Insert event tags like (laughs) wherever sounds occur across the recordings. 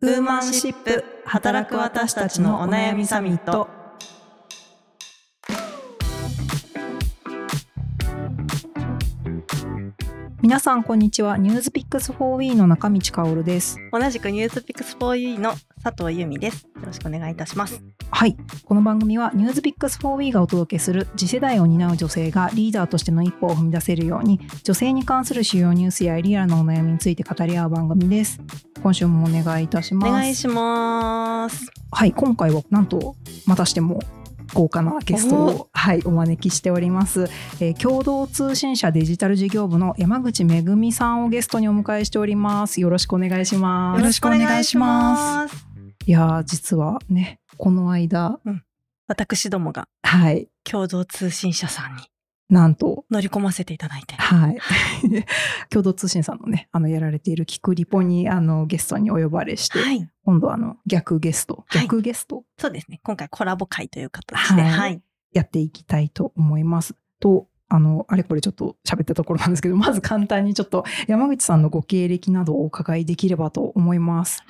ウーマンシップ働く私たちのお悩みサミット。皆さんこんにちは。ニュースピックス 4E の中道香織です。同じくニュースピックス 4E の佐藤由美です。よろしくお願いいたします。はい。この番組はニュースピックス 4E がお届けする次世代を担う女性がリーダーとしての一歩を踏み出せるように女性に関する主要ニュースやリアルなお悩みについて語り合う番組です。今週もお願いいたします。お願いします。はい。今回はなんとまたしても豪華なゲストを、はい、お招きしております、えー共同通信社デジタル事業部の山口めぐみさんをゲストにお迎えしております。よろしくお願いします。よろしくお願いしますいやー実はねこの間私どもがはい。共同通信社さんになんと乗り込ませていただいて。はい。(laughs) 共同通信さんのねあのやられているキクリポにあのゲストにお呼ばれして、はい。今度はあの逆ゲストはい。逆ゲストそうですね。今回コラボ会という形ではい。はい。やっていきたいと思います。とあのあれこれちょっと喋ったところなんですけどまず簡単にちょっと山口さんのご経歴などをお伺いできればと思います。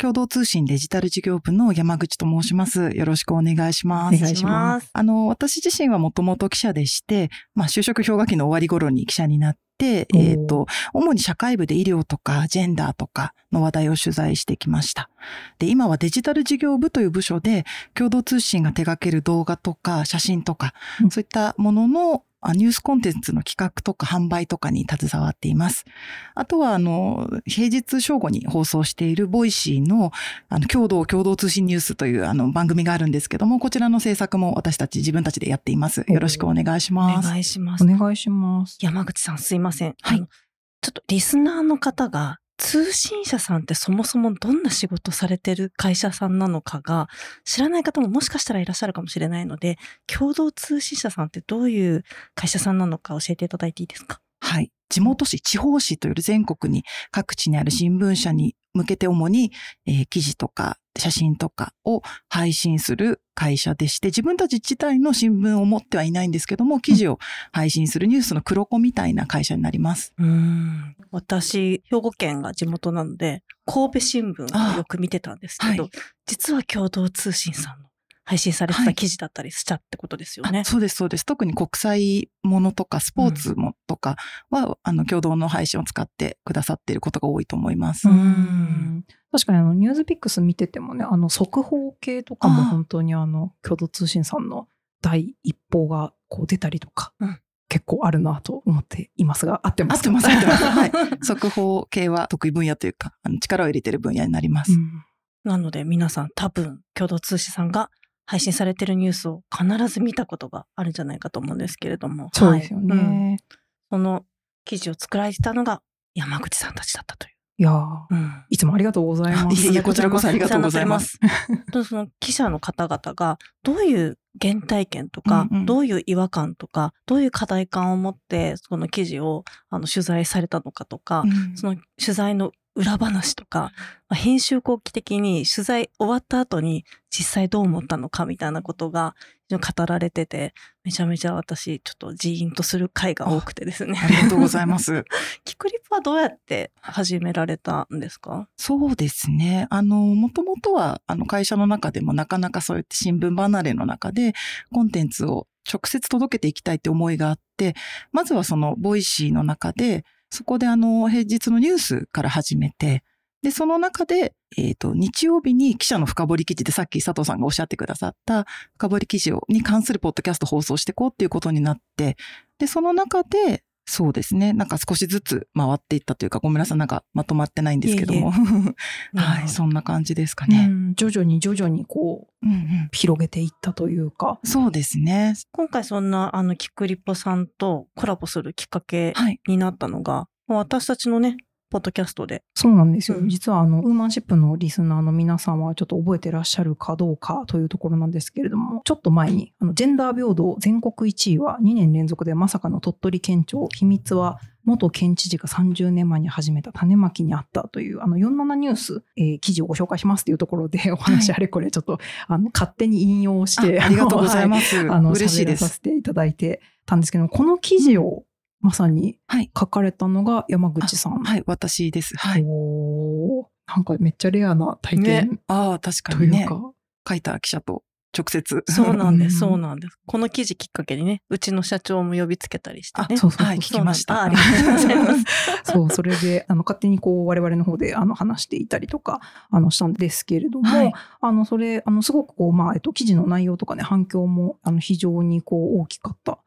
共同通信デジタル事業部の山口と申します。よろしくお願いします。お願いしますあの、私自身はもともと記者でして、まあ、就職氷河期の終わり頃に記者になって、えっ、と、主に社会部で医療とかジェンダーとかの話題を取材してきました。で、今はデジタル事業部という部署で、共同通信が手掛ける動画とか写真とか、うんそういったもののあニュースコンテンツの企画とか販売とかに携わっています。あとは、あの、平日正午に放送しているボイシーの、あの、共同共同通信ニュースというあの番組があるんですけども、こちらの制作も私たち自分たちでやっています。よろしくお願いしおます。願いしますお願いします。山口さんすいません。はいちょっとリスナーの方が通信社さんってそもそもどんな仕事されてる会社さんなのかが知らない方ももしかしたらいらっしゃるかもしれないので、共同通信社さんってどういう会社さんなのか教えていただいていいですか？はい。地元紙、地方紙という全国に各地にある新聞社に向けて主に、えー記事とか写真とかを配信する会社でして、自分たち自体の新聞を持ってはいないんですけども、記事を配信するニュースの黒子みたいな会社になります。うーん。私、兵庫県が地元なので、神戸新聞をよく見てたんですけど、はい。実は共同通信さんの配信されてた記事だったりしたってことですよね。あそうです、そうです。特に国際ものとかスポーツもとかは、あの、共同の配信を使ってくださっていることが多いと思います。ううんん確かにあのニュースピックス見ててもねあの速報系とかも本当にあの共同通信さんの第一報がこう出たりとか、うん結構あるなと思っていますが合ってます？か合ってます。(laughs) はい。速報系は得意分野というか、あの力を入れている分野になります。うんなので皆さん多分共同通信さんが配信されてるニュースを必ず見たことがあるんじゃないかと思うんですけれども。そうですよね。はいうんその記事を作られてたのが山口さんたちだったという。いやーうんいつもありがとうございます。いえこちらこそありがとうございますその記者の方々がどういう原体験とか、うんうんどういう違和感とか、どういう課題感を持ってその記事をあの取材されたのかとか、うんその取材の裏話とか、まあ編集後期的に取材終わった後に実際どう思ったのかみたいなことが語られてて、めちゃめちゃ私ちょっとジーンとする回が多くてですね。ありがとうございます。(laughs) キクリプはどうやって始められたんですか？そうですね。あの、もともとは、あの、会社の中でもなかなかそうやって新聞離れの中で、コンテンツを直接届けていきたいって思いがあって、まずはその、 Voicy の中で、そこであの、平日のニュースから始めて、で、その中で、えっ、と、日曜日に記者の深掘り記事でさっき佐藤さんがおっしゃってくださった深掘り記事を、に関するポッドキャスト放送していこうっていうことになって、で、その中で、そうですね。なんか少しずつ回っていったというか、ごめんなさい。なんかまとまってないんですけども。(laughs) はい、そんな感じですかうね。ん徐々に徐々にこううんうん広げていったというか。そうですね。今回そんなあのキクリポさんとコラボするきっかけはい。になったのが、もう私たちのね、ポッドキャストで。そうなんですよ。うん実はあのウーマンシップのリスナーの皆さんはちょっと覚えてらっしゃるかどうかというところなんですけれども、ちょっと前にあのジェンダー平等全国1位は2年連続でまさかの鳥取県庁秘密は元県知事が30年前に始めた種まきにあったというあの47ニュース、えー記事をご紹介しますというところで (laughs) お話あれこれちょっと、あの勝手に引用してあありがとうございす。ます。あの嬉しいです。させていただいてたんですけどこの記事をまさにはい。書かれたのが山口さん。はい、私です。はい。なんかめっちゃレアな体験ああ、確かというにね。か。書いた記者と直接。そうなんでうんす、そうなんです。この記事きっかけにね、うちの社長も呼びつけたりしてね。そうそうそうはい、聞きました。ありがとうございます。そう、それで、あの、勝手にこう、我々の方で、あの、話していたりとか、あの、したんですけれども、はいあの、それ、あの、すごくこう、まあ、えっと、記事の内容とかね、反響も、あの、非常にこう、大きかった、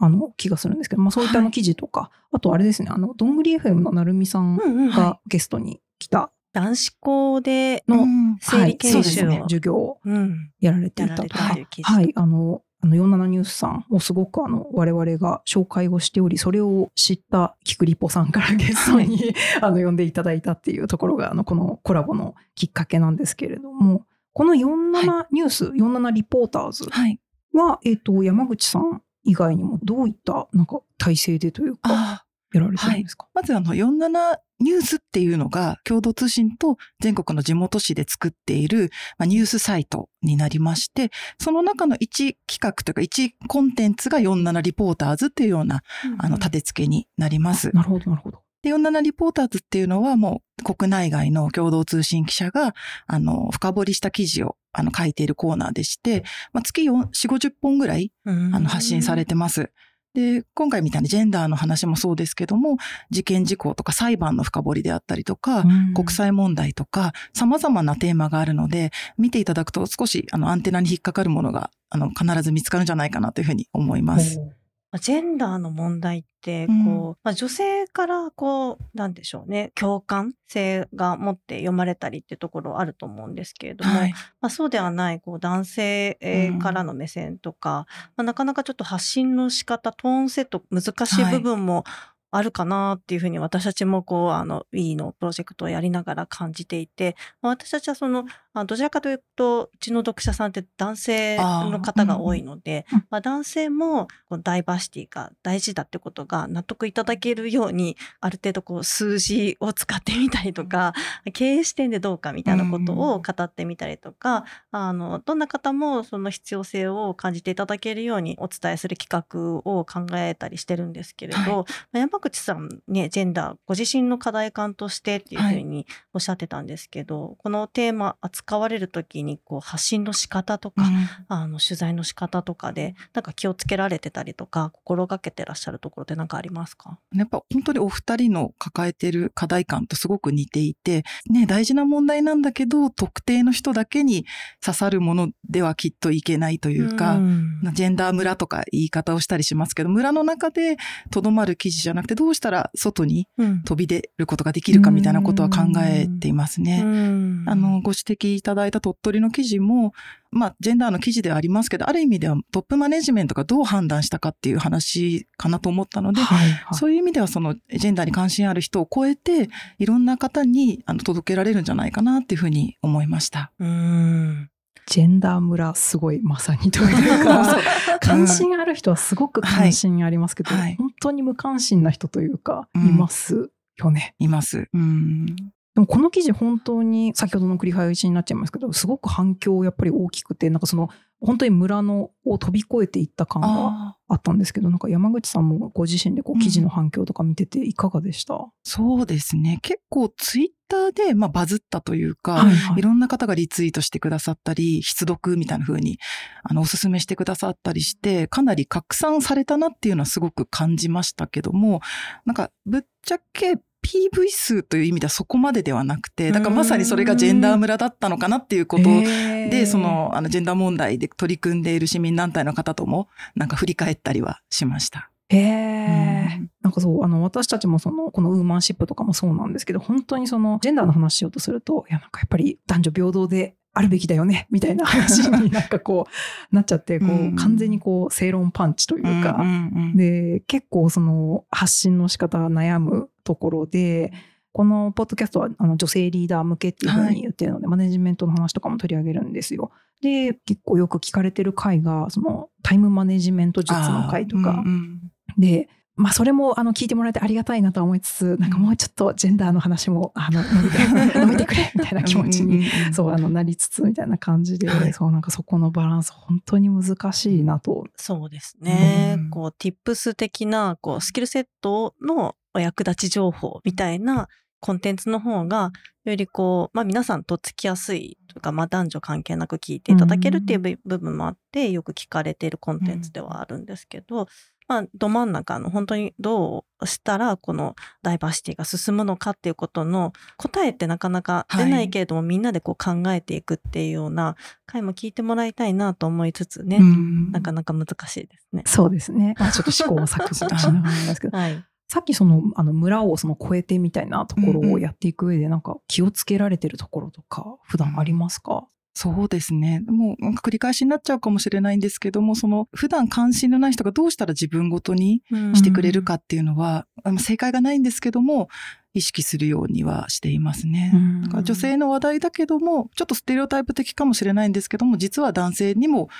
あの、気がするんですけど、まあ、そういったあのはい記事とか、あとあれですね、あの、どんぐり FM のなるみさんがゲストに来た男子校での、うん生理研修を、はいそうですね授業をうん。やられていたと。かはい、あの、あの、47ニュースさんをすごくあの、我々が紹介をしており、それを知ったキクリポさんからゲストに、(laughs) あの、呼んでいただいたっていうところが、あの、このコラボのきっかけなんですけれども、この47ニュース、47リポーターズはい。は、えっ、と、山口さん以外にもどういった、なんか、体制でというか、やられてるんですか、まずあの、47ニュースっていうのが、共同通信と全国の地元紙で作っている、まあ、ニュースサイトになりまして、その中の一企画というか、一コンテンツが47リポーターズっていうような、あの、立て付けになります。なるほど、なるほど。で、47リポーターズっていうのはもう国内外の共同通信記者が、あの、深掘りした記事を、あの、書いているコーナーでして、まあ、月4、4、50本ぐらい、うんあの、発信されてます。で、今回みたいにジェンダーの話もそうですけども、事件事項とか裁判の深掘りであったりとか、うん国際問題とか、様々なテーマがあるので、見ていただくと少し、あの、アンテナに引っかかるものが、あの、必ず見つかるんじゃないかなというふうに思います。ほうまあジェンダーの問題って、こう、うんまあ、女性から、こう、なんでしょうね、共感性が持って読まれたりっていうところあると思うんですけれども、はい。まあ、そうではない、こう、男性からの目線とか、まあ、なかなかちょっと発信の仕方、トーンセット、難しい。部分もあるかなっていうふうに私たちもこう、あの、Wii のプロジェクトをやりながら感じていて、まあ私たちはその、あどちらかというと、うちの読者さんって男性の方が多いので、うんうんまあ、男性もこうダイバーシティが大事だってことが納得いただけるように、ある程度こう数字を使ってみたりとか、経営視点でどうかみたいなことを語ってみたりとか、あの、どんな方もその必要性を感じていただけるようにお伝えする企画を考えたりしてるんですけれど、はい口さんね、ジェンダー、ご自身の課題感としてっていうふうにおっしゃってたんですけど、このテーマ扱われるときにこう発信の仕方とか、あの取材の仕方とかで、なんか気をつけられてたりとか、心がけてらっしゃるところって何かありますか？やっぱ本当にお二人の抱えてる課題感とすごく似ていて、ね、大事な問題なんだけど、特定の人だけに刺さるものではきっといけないというか、ん。ジェンダー村とか言い方をしたりしますけど、村の中でとどまる記事じゃなくて、どうしたら外にうん飛び出ることができるかみたいなことは考えていますね。うんあの、ご指摘いただいた鳥取の記事も、まあ、ジェンダーの記事ではありますけど、ある意味ではトップマネジメントがどう判断したかっていう話かなと思ったので、はいはいそういう意味ではそのジェンダーに関心ある人を超えて、いろんな方にあの届けられるんじゃないかなっていうふうに思いました。うん。ジェンダー村すごいまさにというか (laughs) 関心ある人はすごく関心ありますけど、はいはい本当に無関心な人というか、うんいますよね。います。うん。でもこの記事本当に先ほどの繰り返しになっちゃいますけどすごく反響やっぱり大きくてなんかその本当に村のを飛び越えていった感があったんですけどなんか山口さんもご自身でこう記事の反響とか見てていかがでした、そうですね。結構ツイッターで、まあ、バズったというか、はいはい。いろんな方がリツイートしてくださったり、必読みたいな風に、あの、おすすめしてくださったりして、かなり拡散されたなっていうのはすごく感じましたけども、なんか、ぶっちゃけ PV 数という意味ではそこまでではなくて、だからまさにそれがジェンダー村だったのかなっていうことで、その、あの、ジェンダー問題で取り組んでいる市民団体の方とも、なんか振り返ったりはしました。へえ、うん。なんかそうあの私たちもそのこのウーマンシップとかもそうなんですけど本当にそのジェンダーの話しようとするといやなんかやっぱり男女平等であるべきだよねみたいな話になんかこう (laughs) なっちゃってこう、うん。完全にこう正論パンチというか、うんうんうん。で結構その発信の仕方悩むところでこのポッドキャストはあの女性リーダー向けっていうふうに言ってるので、マネジメントの話とかも取り上げるんですよ。で結構よく聞かれてる回がそのタイムマネジメント術の回とか、うんうん。で、まあ、それもあの聞いてもらえてありがたいなとは思いつつなんかもうちょっとジェンダーの話もあの伸びて伸びてくれみたいな気持ちに、うんうんうんそうあのなりつつみたいな感じで、はいそうなんかそこのバランス本当に難しいなと。そうですね。うんこう、tips 的な、こう、スキルセットのお役立ち情報みたいなコンテンツの方が、よりこう、まあ皆さんとっつきやすいというか、まあ男女関係なく聞いていただけるっていう部部分もあって、よく聞かれているコンテンツではあるんですけど、まあど真ん中の本当にどうしたらこのダイバーシティが進むのかっていうことの答えってなかなか出ないけれども、みんなでこう考えていくっていうような回も聞いてもらいたいなと思いつつね、うんなかなか難しいですね。そうですね。まあ、ちょっと試行錯誤しながらなんですけど、はい。さっきその、あの、村をその超えてみたいなところをやっていく上で、なんか気をつけられてるところとか、普段ありますか、そうですね。もう繰り返しになっちゃうかもしれないんですけども、その普段関心のない人がどうしたら自分ごとにしてくれるかっていうのは、あの正解がないんですけども、意識するようにはしていますね。うんだから女性の話題だけども、ちょっとステレオタイプ的かもしれないんですけども、実は男性にも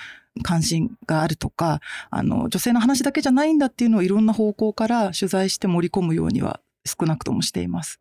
関心があるとか、あの、女性の話だけじゃないんだっていうのをいろんな方向から取材して盛り込むようには少なくともしています。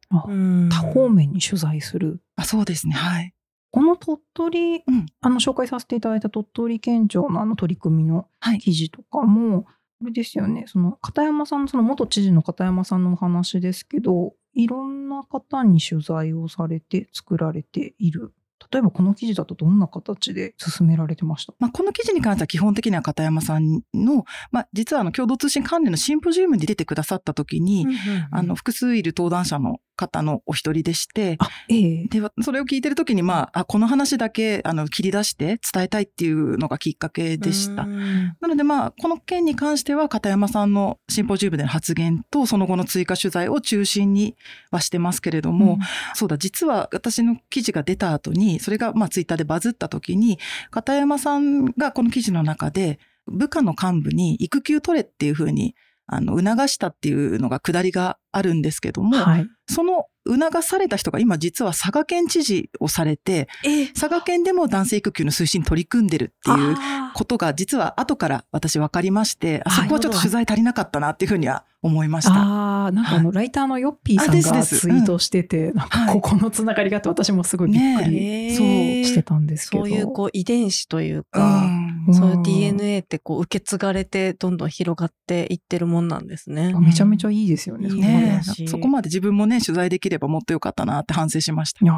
多方面に取材する。あ、そうですね。はい。この鳥取、うんあの、紹介させていただいた鳥取県庁のあの取り組みのはい記事とかも、これですよね、その片山さん、その元知事の片山さんのお話ですけど、いろんな方に取材をされて作られている。例えばこの記事だとどんな形で進められてました？まあ、この記事に関しては基本的には片山さんの、まあ、実はあの共同通信関連のシンポジウムに出てくださった時に、あの、複数いる登壇者の方のお一人でして、あ、ええ。で、それを聞いてる時に、まあ、あこの話だけ、あの、切り出して伝えたいっていうのがきっかけでした。うん。なのでまあ、この件に関しては片山さんのシンポジウムでの発言とその後の追加取材を中心にはしてますけれども、そうだ、実は私の記事が出た後に、それがまあツイッターでバズった時に、片山さんがこの記事の中で、部下の幹部に育休取れっていうふうに、あの、促したっていうのが下りがあるんですけども、はい。その促された人が今実は佐賀県知事をされて、え佐賀県でも男性育休の推進に取り組んでるっていうあことが実は後から私分かりまして、あはい。そこはちょっと取材足りなかったなっていうふうには思いました。あーなんかあの、ライターのヨッピーさあんがツイートしてて、なんここのつながりがあって私もすごいびっくり。ねそうえしてたんですけど。そういうこう遺伝子といううか、んうんそういう DNA ってこう受け継がれてどんどん広がっていってるもんなんですね。めちゃめちゃいいですよね。ねそこまで自分もね、取材できればもっとよかったなって反省しました。いや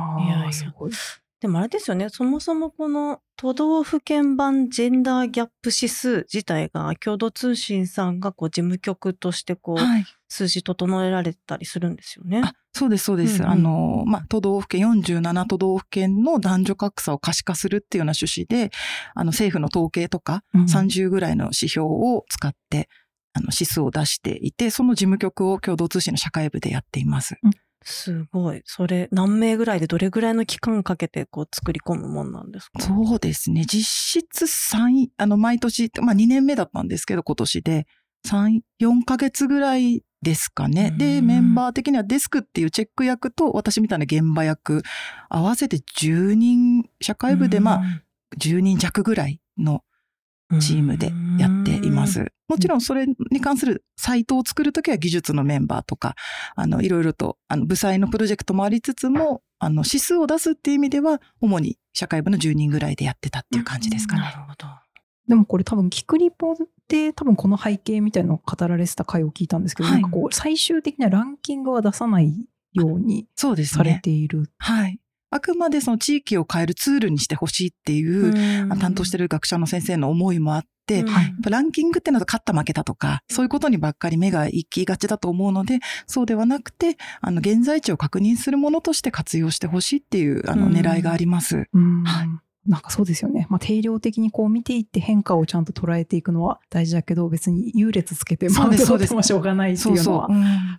すごい。でもあれですよね、そもそもこの都道府県版ジェンダーギャップ指数自体が共同通信さんがこう事務局としてこうはい。数字整えられたりするんですよね。あ、そうです、そうです。うんうんあの、まあ、都道府県、47都道府県の男女格差を可視化するっていうような趣旨で、あの、政府の統計とか、うん30ぐらいの指標を使って、あの、指数を出していて、その事務局を共同通信の社会部でやっています。すごい。それ何名ぐらいでどれぐらいの期間かけてこう作り込むもんなんですか？そうですね。実質3、あの、毎年、まあ2年目だったんですけど、今年で、3、4ヶ月ぐらいですかね。うんで、メンバー的にはデスクっていうチェック役と、私みたいな現場役、合わせて10人、社会部でまあ、10人弱ぐらいのチームでやっていま。す。もちろんそれに関するサイトを作るときは技術のメンバーとか、あの、いろいろと、あの、部祭のプロジェクトもありつつも、あの、指数を出すっていう意味では、主に社会部の10人ぐらいでやってたっていう感じですかね。なるほど。でもこれ多分、キクリポで多分この背景みたいなのを語られてた回を聞いたんですけど、はいなんかこう、最終的なランキングは出さないようにされね。ている。はい。あくまでその地域を変えるツールにしてほしいっていう、あ担当してるる学者の先生の思いもあって、ランキングってのは勝った負けたとか、そういうことにばっかり目が行きがちだと思うので、そうではなくて、あの、現在地を確認するものとして活用してほしいっていう、あの、うん。狙いがあります。うん。はい。なんかそうですよね。まあ、定量的にこう見ていって変化をちゃんと捉えていくのは大事だけど、別に優劣つけてそうですそうです。マウント取ってもしょうがないってそいう。うのは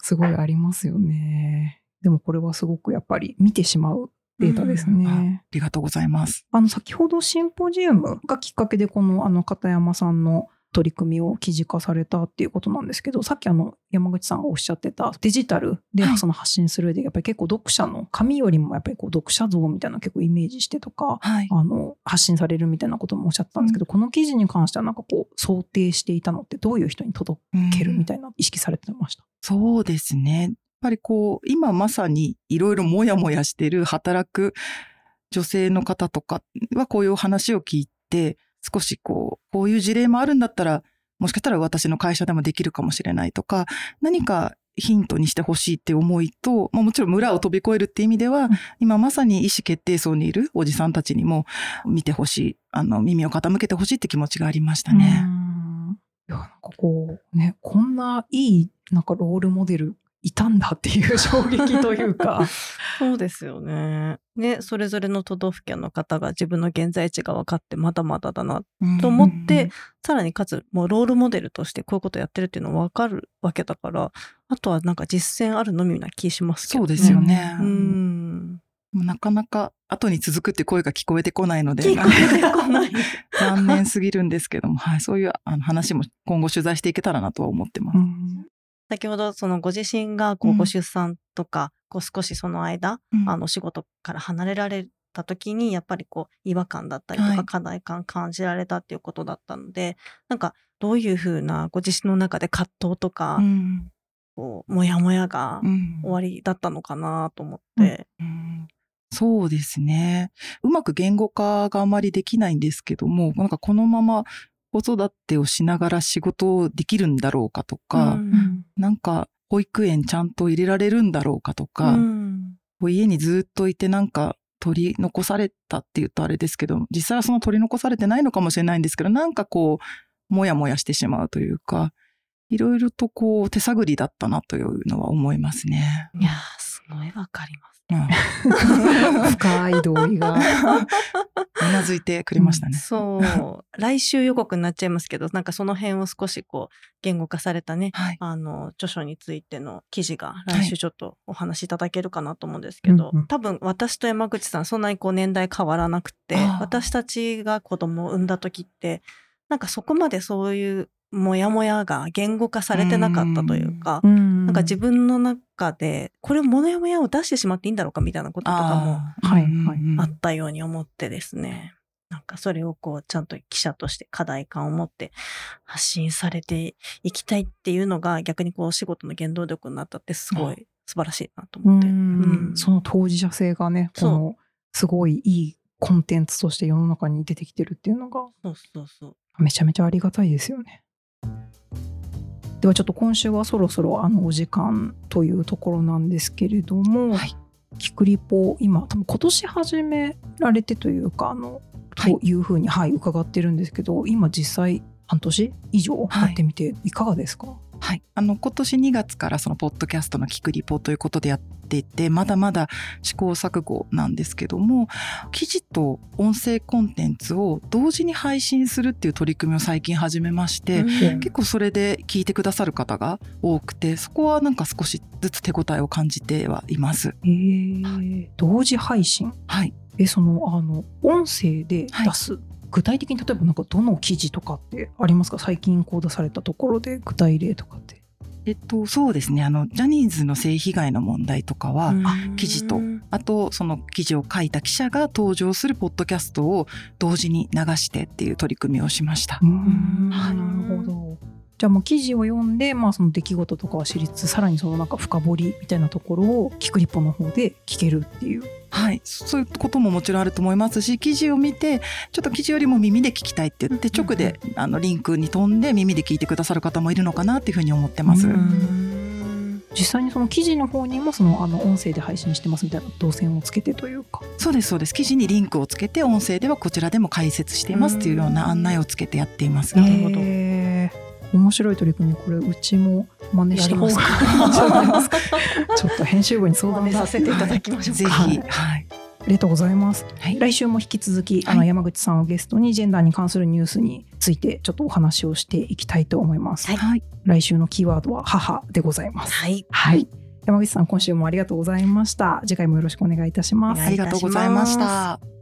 すごいありますよね。でもこれはすごくやっぱり見てしまうデータですね。ありがとうございます。あの、先ほどシンポジウムがきっかけで、この、あの、片山さんの取り組みを記事化されたっていうことなんですけど、さっきあの、山口さんがおっしゃってたデジタルではいその発信する上で、やっぱり結構読者の、紙よりもやっぱりこう読者像みたいなの結構イメージしてとか、はい。あの、発信されるみたいなこともおっしゃってたんですけど、この記事に関してはなんかこう、想定していたのってどういう人に届けるみたいな意識されてました？そうですね。やっぱりこう、今まさにいろいろもやもやしてる働く女性の方とかはこういう話を聞いて、少しこう、こういう事例もあるんだったら、もしかしたら私の会社でもできるかもしれないとか、何かヒントにしてほしいって思いと、まあ、もちろん村を飛び越えるって意味では、今まさに意思決定層にいるおじさんたちにも見てほしい、あの、耳を傾けてほしいって気持ちがありましたね。いや、なんかこう、ね、こんないい、なんかロールモデルいたんだっていう衝撃というか。(laughs) そうですよね。ね、それぞれの都道府県の方が自分の現在地が分かってまだまだだなと思って、さらにかつもうロールモデルとしてこういうことやってるっていうの分かるわけだから、あとはなんか実践あるのみな気しますけどね。そうですよね。うん。なかなか後に続くって声が聞こえてこないので、聞こえてこない。(laughs) 残念すぎるんですけども、はい、そういうあの話も今後取材していけたらなとは思ってます。うん先ほどそのご自身がこううん。ご出産とか、こう少しその間、うん。あの仕事から離れられた時にやっぱりこう違和感だったりとはい。か課題感感じられたっていうことだったので、なんかどういうふうなご自身の中で葛藤とか、うん。こうモヤモヤがうん。終わりだったのかなと思って。うん。そうですね。うまく言語化があまりできないんですけども、なんかこのまま子育てをしながら仕事をできるんだろうかとか、うんなんか保育園ちゃんと入れられるんだろうかとか、うんこう家にずっといてなんか取り残されたって言うとあれですけど、実際はその取り残されてないのかもしれないんですけど、なんかこう、もやもやしてしまうというか、いろいろとこう手探りだったなというのは思いますね。いやごいわかります。うん (laughs) 深い同意が。(laughs) うなずいてくれましたね。そう。来週予告になっちゃいますけど、なんかその辺を少しこう言語化されたね、はい。あの、著書についての記事がはい来週ちょっとお話しいただけるかなと思うんですけど、うんうん多分私と山口さんそんなにこう年代変わらなくて私たちが子供を産んだ時って、なんかそこまでそういうモヤモヤが言語化されてなかったというか、ななんか自分の中で、これモヤモヤを出してしまっていいんだろうかみたいなこととかもあーはいうんはいあったように思ってですね。なんかそれをこうちゃんと記者として課題感を持って発信されていきたいっていうのが逆にこうお仕事の原動力になったってすごい素晴らしいなとう思って。んうんその当事者性がね、このすごいいいコンテンツとして世の中に出てきてるっていうのがそうそうそう。めちゃめちゃありがたいですよね。ではちょっと今週はそろそろあのお時間というところなんですけれども、はいキクリポ今多分今年始められてというかあの、はいというふうに、はい、伺ってるんですけど今実際半年以上やってみていかがですか、はい。あの、今年2月からそのポッドキャストの聞くリポということでやっていて、まだまだ試行錯誤なんですけども、記事と音声コンテンツを同時に配信するっていう取り組みを最近始めまして、うん。結構それで聞いてくださる方が多くて、そこはなんか少しずつ手応えを感じてはいます。えー。同時配信？はい。えそのあの音声で出す、具体的に例えばなんかどの記事とかってありますか？最近こう出されたところで具体例とかって。えっと、そうですね。あの、ジャニーズの性被害の問題とかは、うん記事とあと、その記事を書いた記者が登場するポッドキャストを同時に流してっていう取り組みをしました。なるほど。じゃあもう記事を読んで、まあ、その出来事とかを知りつつさらにそのなんか深掘りみたいなところをキクリポの方で聞けるっていう。はい。そういうことももちろんあると思いますし、記事を見て、ちょっと記事よりも耳で聞きたいって言って、うん直で、あの、リンクに飛んで耳で聞いてくださる方もいるのかなっていうふうに思ってます。実際にその記事の方にもそのあの音声で配信してますみたいな動線をつけてというか。そうです、そうです。記事にリンクをつけて、音声ではこちらでも解説していますっていうような案内をつけてやっています。なるほど面白い取り組みこれうちも真似した方がいいんじゃないですか？(laughs) ちょっと編集部に相談させていただきましょうかぜひ、はいはい。ありがとうございます。はい。来週も引き続き、あはいの山口さんをゲストにジェンダーに関するニュースについてちょっとお話をしていきたいと思います。はいはい。来週のキーワードは母でございます。はい。はい。山口さん今週もありがとうございました。次回もよろしくお願いいたします。ありがとうございました。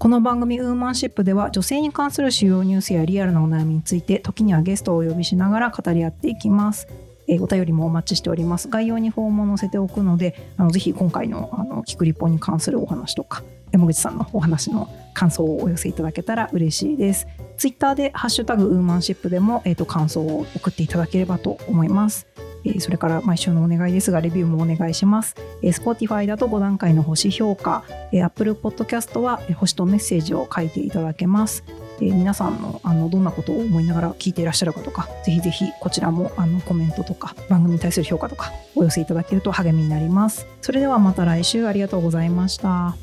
この番組ウーマンシップでは女性に関する主要ニュースやリアルなお悩みについて時にはゲストをお呼びしながら語り合っていきます。えーお便りもお待ちしております。概要にフォームを載せておくので、あのぜひ今回のあのキクリポに関するお話とか、山口さんのお話の感想をお寄せいただけたら嬉しいです。ツイッターでハッシュタグウーマンシップでも、えー、と感想を送っていただければと思います。えーそれから毎週のお願いですが、レビューもお願いします。えー Spotify だと5段階の星評価、えー Apple Podcast はえー星とメッセージを書いていただけます。えー皆さんのあのどんなことを思いながら聞いていらっしゃるかとかぜひぜひこちらもあのコメントとか番組に対する評価とかお寄せいただけると励みになりますそれではまた来週ありがとうございました